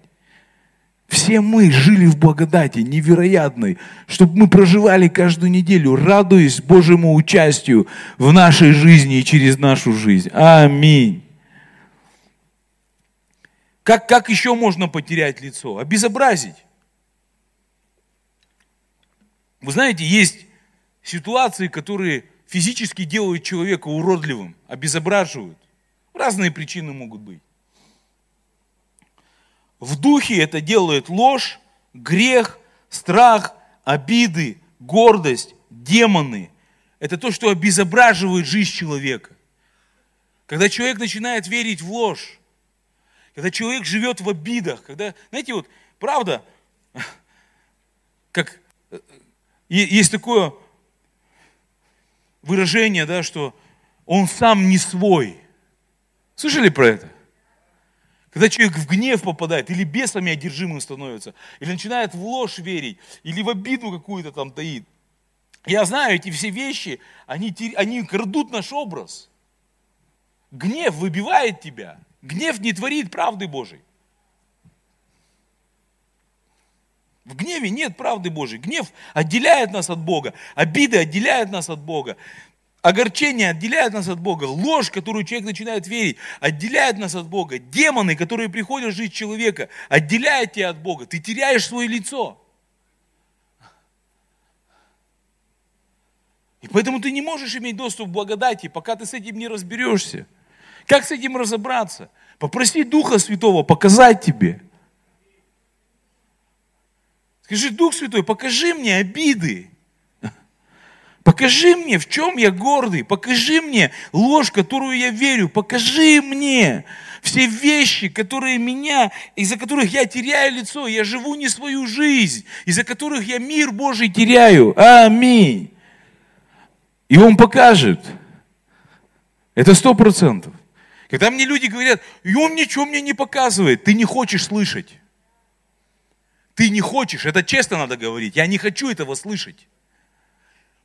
Speaker 2: Все мы жили в благодати невероятной, чтобы мы проживали каждую неделю, радуясь Божьему участию в нашей жизни и через нашу жизнь. Аминь. Как, как еще можно потерять лицо? Обезобразить. Вы знаете, есть ситуации, которые физически делают человека уродливым, обезображивают. Разные причины могут быть. В духе это делает ложь, грех, страх, обиды, гордость, демоны. Это то, что обезображивает жизнь человека. Когда человек начинает верить в ложь, когда человек живет в обидах, когда, знаете, вот, правда, как э, есть такое выражение, да, что он сам не свой. Слышали про это? Когда человек в гнев попадает, или бесами одержимым становится, или начинает в ложь верить, или в обиду какую-то там таит. Я знаю, эти все вещи, они, они крадут наш образ. Гнев выбивает тебя. Гнев не творит правды Божьей. В гневе нет правды Божьей. Гнев отделяет нас от Бога. Обиды отделяют нас от Бога. Огорчение отделяет нас от Бога. Ложь, которую человек начинает верить, отделяет нас от Бога. Демоны, которые приходят в жизнь человека, отделяют тебя от Бога. Ты теряешь свое лицо. И поэтому ты не можешь иметь доступ к благодати, пока ты с этим не разберешься. Как с этим разобраться? Попроси Духа Святого показать тебе. Скажи, Дух Святой, покажи мне обиды. Покажи мне, в чем я гордый. Покажи мне ложь, которую я верю. Покажи мне все вещи, которые меня, из-за которых я теряю лицо. Я живу не свою жизнь, из-за которых я мир Божий теряю. Аминь. И Он покажет. Это сто процентов. Когда мне люди говорят, и он ничего мне не показывает, ты не хочешь слышать. Ты не хочешь, это честно надо говорить. Я не хочу этого слышать.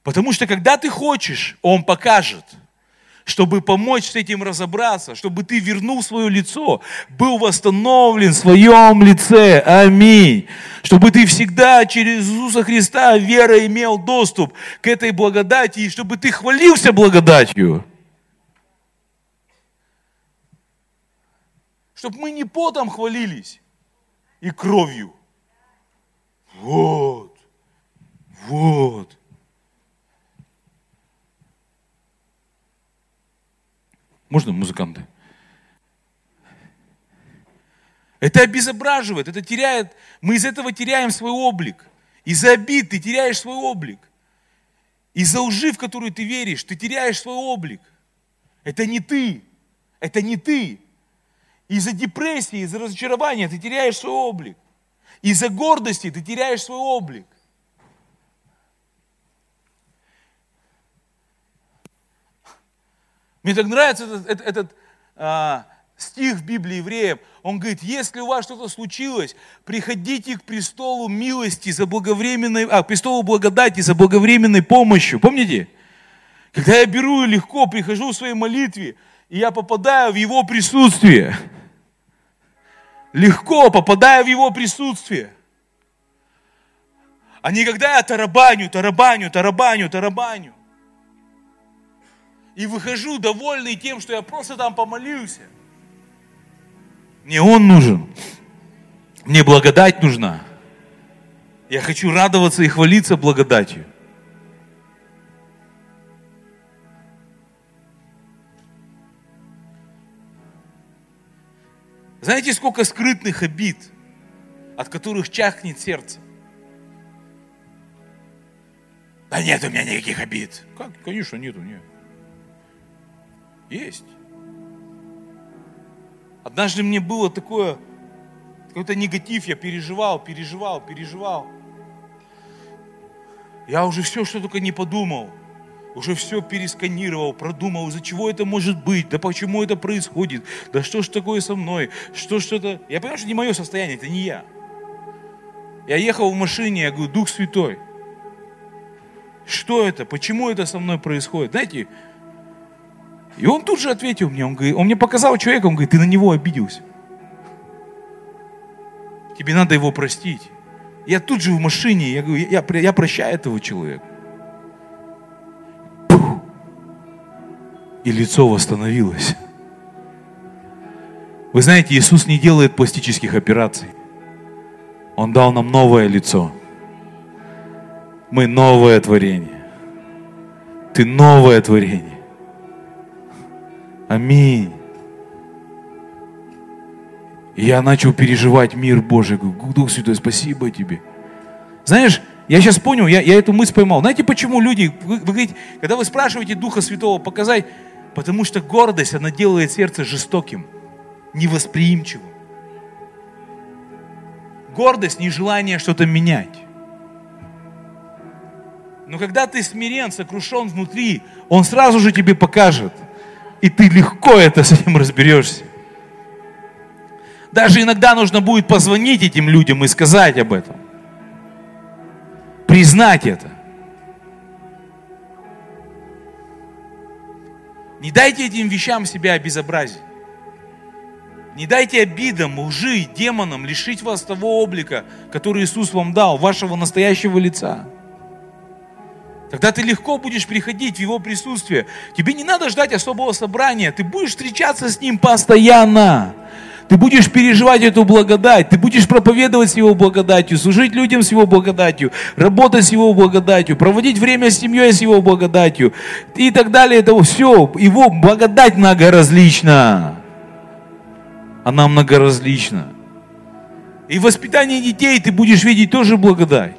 Speaker 2: Потому что когда ты хочешь, Он покажет, чтобы помочь с этим разобраться, чтобы ты вернул свое лицо, был восстановлен в своем лице. Аминь. Чтобы ты всегда через Иисуса Христа вера имел доступ к этой благодати, и чтобы ты хвалился благодатью. Чтобы мы не потом хвалились и кровью. Вот, вот. Можно музыканты? Это обезображивает, это теряет, мы из этого теряем свой облик. Из-за обид ты теряешь свой облик. Из-за лжи, в которую ты веришь, ты теряешь свой облик. Это не ты. Это не ты. Из-за депрессии, из-за разочарования ты теряешь свой облик. Из-за гордости ты теряешь свой облик. Мне так нравится этот, этот, этот а, стих в Библии евреев. Он говорит, если у вас что-то случилось, приходите к престолу милости за благовременной, а, к престолу благодати за благовременной помощью. Помните? Когда я беру и легко прихожу в своей молитве, и я попадаю в Его присутствие, легко попадаю в Его присутствие, а не когда я тарабаню, тарабаню, тарабаню, тарабаню и выхожу довольный тем, что я просто там помолился. Мне Он нужен. Мне благодать нужна. Я хочу радоваться и хвалиться благодатью. Знаете, сколько скрытных обид, от которых чахнет сердце? Да нет у меня никаких обид. Как? Конечно, нету, нет. Есть. Однажды мне было такое, какой-то негатив, я переживал, переживал, переживал. Я уже все, что только не подумал, уже все пересканировал, продумал, из-за чего это может быть, да почему это происходит, да что ж такое со мной, что что-то... Я понимаю, что не мое состояние, это не я. Я ехал в машине, я говорю, Дух Святой, что это, почему это со мной происходит? Знаете, И он тут же ответил мне, он, говорит, он мне показал человека, он говорит, ты на него обиделся. Тебе надо его простить. Я тут же в машине, я говорю, я, я прощаю этого человека. И лицо восстановилось. Вы знаете, Иисус не делает пластических операций. Он дал нам новое лицо. Мы новое творение. Ты новое творение. Аминь. Я начал переживать мир Божий. Дух Святой, спасибо тебе. Знаешь, я сейчас понял, я, я эту мысль поймал. Знаете, почему люди, вы, вы говорите, когда вы спрашиваете Духа Святого показать, потому что гордость, она делает сердце жестоким невосприимчивым. Гордость, нежелание что-то менять. Но когда ты смирен, сокрушен внутри, Он сразу же тебе покажет. И ты легко это с этим разберешься. Даже иногда нужно будет позвонить этим людям и сказать об этом. Признать это. Не дайте этим вещам себя обезобразить. Не дайте обидам, лжи, демонам лишить вас того облика, который Иисус вам дал, вашего настоящего лица. Тогда ты легко будешь приходить в Его присутствие. Тебе не надо ждать особого собрания. Ты будешь встречаться с Ним постоянно. Ты будешь переживать эту благодать, ты будешь проповедовать с Его благодатью, служить людям с Его благодатью, работать с Его благодатью, проводить время с семьей с Его благодатью и так далее. Это все. Его благодать многоразлична она многоразлична. И в воспитании детей ты будешь видеть тоже благодать.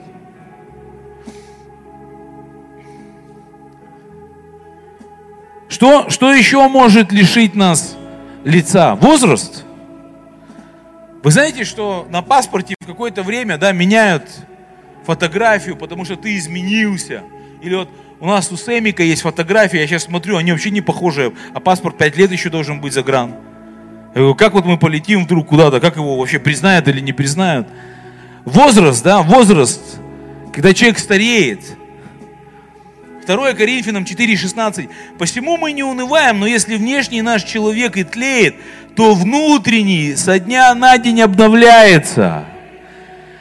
Speaker 2: Что, что еще может лишить нас лица? Возраст. Вы знаете, что на паспорте в какое-то время да, меняют фотографию, потому что ты изменился. Или вот у нас у Сэмика есть фотография, я сейчас смотрю, они вообще не похожи, а паспорт 5 лет еще должен быть загран. Я говорю, как вот мы полетим вдруг куда-то, как его вообще признают или не признают? Возраст, да, возраст, когда человек стареет. 2 Коринфянам 4,16. «Посему мы не унываем, но если внешний наш человек и тлеет, то внутренний со дня на день обновляется».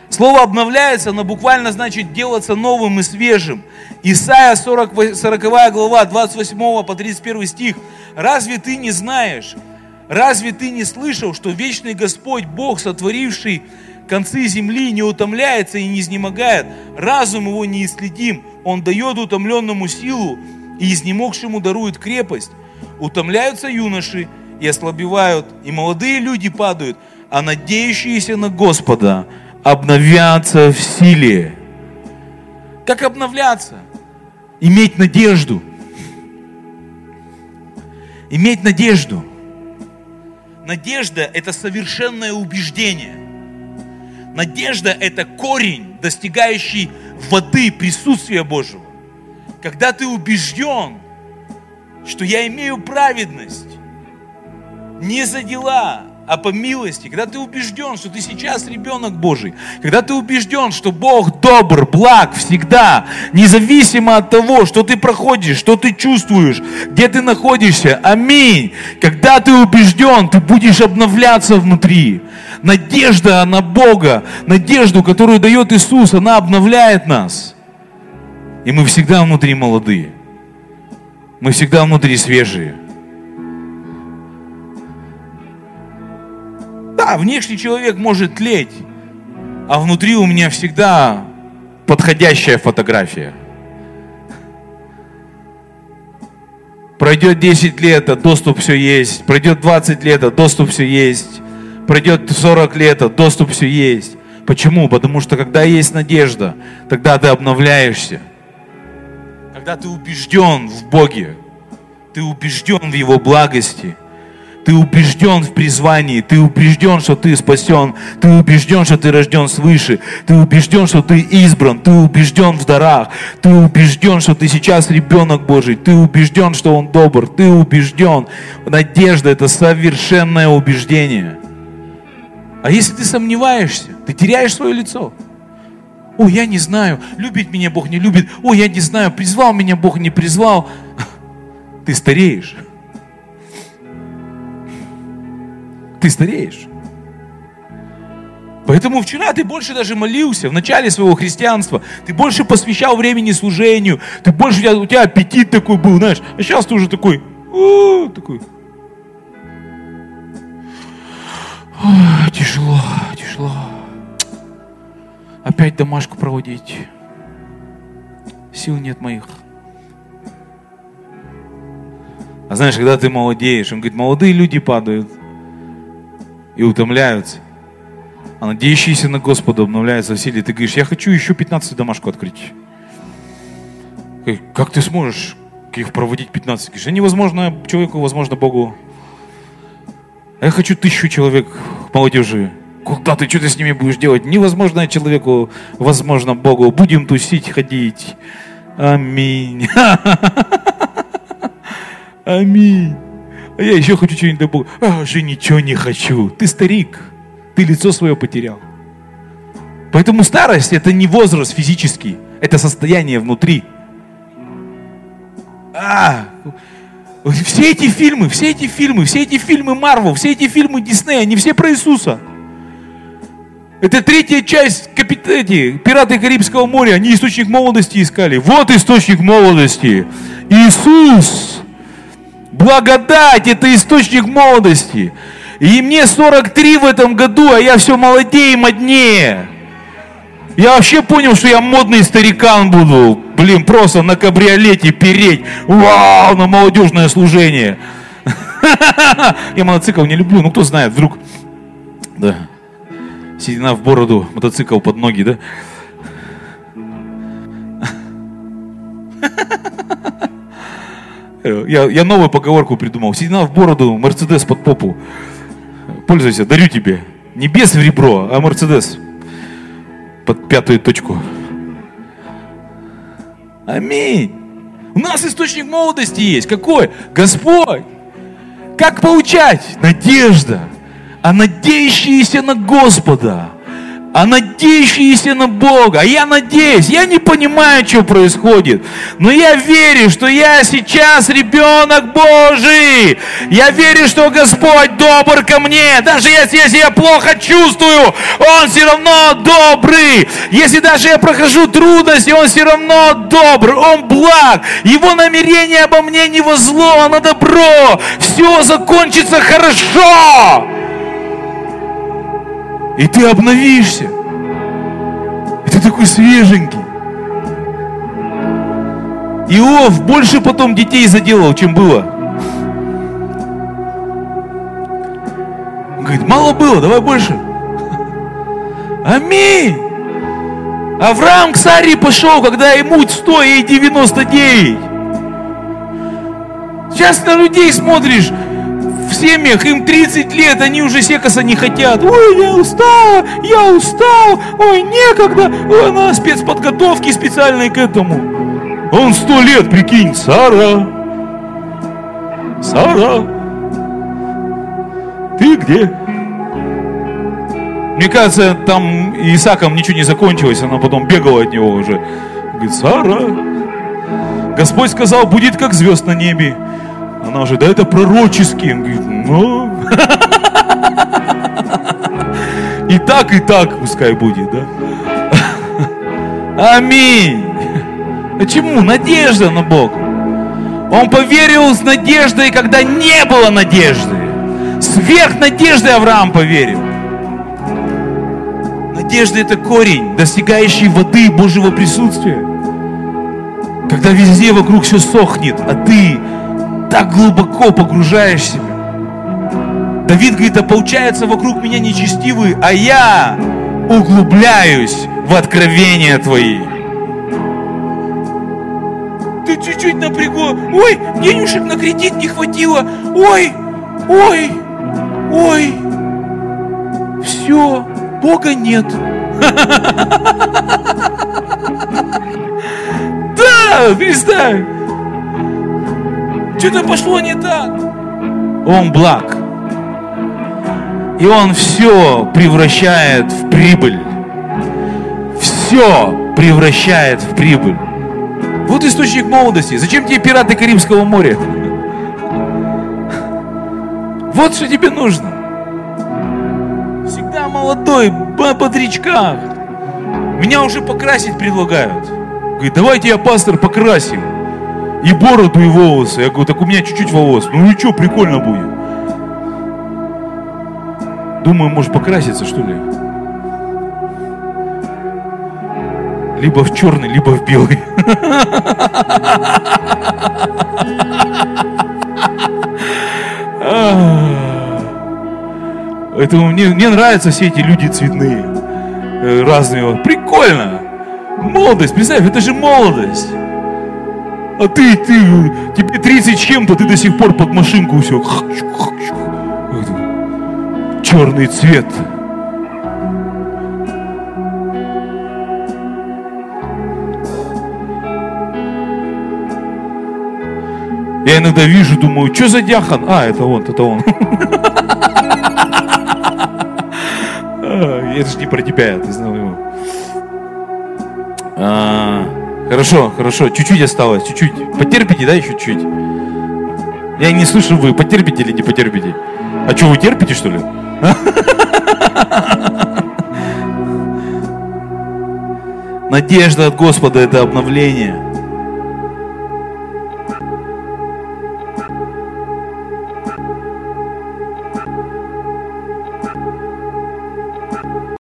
Speaker 2: Слово «обновляется», оно буквально значит делаться новым и свежим. Исайя 40, 40 глава, 28 по 31 стих. «Разве ты не знаешь, Разве ты не слышал, что вечный Господь, Бог, сотворивший концы земли, не утомляется и не изнемогает? Разум его не исследим. Он дает утомленному силу и изнемогшему дарует крепость. Утомляются юноши и ослабевают, и молодые люди падают, а надеющиеся на Господа обновятся в силе. Как обновляться? Иметь надежду. Иметь надежду – Надежда – это совершенное убеждение. Надежда – это корень, достигающий воды, присутствия Божьего. Когда ты убежден, что я имею праведность не за дела, а по милости, когда ты убежден, что ты сейчас ребенок Божий, когда ты убежден, что Бог добр, благ всегда, независимо от того, что ты проходишь, что ты чувствуешь, где ты находишься, аминь. Когда ты убежден, ты будешь обновляться внутри. Надежда на Бога, надежду, которую дает Иисус, она обновляет нас. И мы всегда внутри молодые. Мы всегда внутри свежие. Да, внешний человек может тлеть, а внутри у меня всегда подходящая фотография. Пройдет 10 лет, а доступ все есть. Пройдет 20 лет, а доступ все есть. Пройдет 40 лет, а доступ все есть. Почему? Потому что когда есть надежда, тогда ты обновляешься. Когда ты убежден в Боге, ты убежден в Его благости – ты убежден в призвании, ты убежден, что ты спасен, ты убежден, что ты рожден свыше, ты убежден, что ты избран, ты убежден в дарах, ты убежден, что ты сейчас ребенок Божий, ты убежден, что Он добр, ты убежден. Надежда – это совершенное убеждение. А если ты сомневаешься, ты теряешь свое лицо. О, я не знаю, любит меня Бог, не любит. О, я не знаю, призвал меня Бог, не призвал. Ты стареешь. Ты стареешь. Поэтому вчера ты больше даже молился в начале своего христианства, ты больше посвящал времени служению, ты больше у тебя, у тебя аппетит такой был, знаешь, а сейчас ты уже такой, о, такой, Ой, тяжело, тяжело. Опять домашку проводить. Сил нет моих. А знаешь, когда ты молодеешь, он говорит, молодые люди падают и утомляются. А надеющиеся на Господа обновляются в силе. Ты говоришь, я хочу еще 15 домашку открыть. Как ты сможешь их проводить 15? Говоришь, невозможно человеку, возможно Богу. Я хочу тысячу человек молодежи. Куда ты, что ты с ними будешь делать? Невозможно человеку, возможно Богу. Будем тусить, ходить. Аминь. Аминь. А я еще хочу что-нибудь до Бога. А уже ничего не хочу. Ты старик. Ты лицо свое потерял. Поэтому старость это не возраст физический, это состояние внутри. А, все эти фильмы, все эти фильмы, все эти фильмы Марвел, все эти фильмы Диснея, они все про Иисуса. Это третья часть капит... эти, «Пираты Карибского моря». Они источник молодости искали. Вот источник молодости. Иисус. Благодать – это источник молодости. И мне 43 в этом году, а я все молодее и моднее. Я вообще понял, что я модный старикан буду. Блин, просто на кабриолете переть. Вау, на молодежное служение. Я мотоцикл не люблю, ну кто знает, вдруг... Да. Седина в бороду, мотоцикл под ноги, да? Я, я новую поговорку придумал. Седина в бороду, Мерседес под попу. Пользуйся, дарю тебе. Не без в ребро, а Мерседес под пятую точку. Аминь. У нас источник молодости есть. Какой? Господь. Как получать? Надежда. А надеющиеся на Господа а надеющиеся на Бога. А я надеюсь, я не понимаю, что происходит, но я верю, что я сейчас ребенок Божий. Я верю, что Господь добр ко мне. Даже если я себя плохо чувствую, Он все равно добрый. Если даже я прохожу трудности, Он все равно добр, Он благ. Его намерение обо мне не во зло, а на добро. Все закончится хорошо и ты обновишься. И ты такой свеженький. Иов больше потом детей заделал, чем было. Он говорит, мало было, давай больше. Аминь. Авраам к Саре пошел, когда ему 100 и 99. Сейчас на людей смотришь, семьях, им 30 лет, они уже секаса не хотят. Ой, я устал, я устал, ой, некогда. Ой, на спецподготовки специальной к этому. Он сто лет, прикинь, Сара. Сара, ты где? Мне кажется, там Исаком ничего не закончилось, она потом бегала от него уже. Говорит, Сара, Господь сказал, будет как звезд на небе. Она уже, да это пророческий. Он говорит, ну. И так, и так пускай будет, да? Аминь. Почему? Надежда на Бога. Он поверил с надеждой, когда не было надежды. Сверх надежды Авраам поверил. Надежда это корень, достигающий воды Божьего присутствия. Когда везде вокруг все сохнет, а ты так глубоко погружаешь себя. Давид говорит, а получается вокруг меня нечестивые, а я углубляюсь в откровения твои. Ты чуть-чуть напрягло. Ой, денежек на кредит не хватило. Ой, ой, ой. Все, Бога нет. Да, представь. Что-то пошло не так. Он благ. И он все превращает в прибыль. Все превращает в прибыль. Вот источник молодости. Зачем тебе пираты Карибского моря? Вот что тебе нужно. я молодой, бодрячках. Меня уже покрасить предлагают. Говорит, давайте я пастор покрасим. И бороду, и волосы. Я говорю, так у меня чуть-чуть волос. Ну и что, прикольно будет. Думаю, может покраситься, что ли? Либо в черный, либо в белый. Поэтому мне, мне нравятся все эти люди цветные, э, разные. Прикольно. Молодость, представь, это же молодость. А ты, ты, тебе 30 чем-то, ты до сих пор под машинку все. Черный цвет. Я иногда вижу, думаю, что за дяхан? А, это он, это он. Это же не про тебя, ты знал его. Хорошо, хорошо, чуть-чуть осталось, чуть-чуть. Потерпите, да, еще чуть-чуть? Я не слышу, вы потерпите или не потерпите? А что, вы терпите, что ли? Надежда от Господа – это обновление.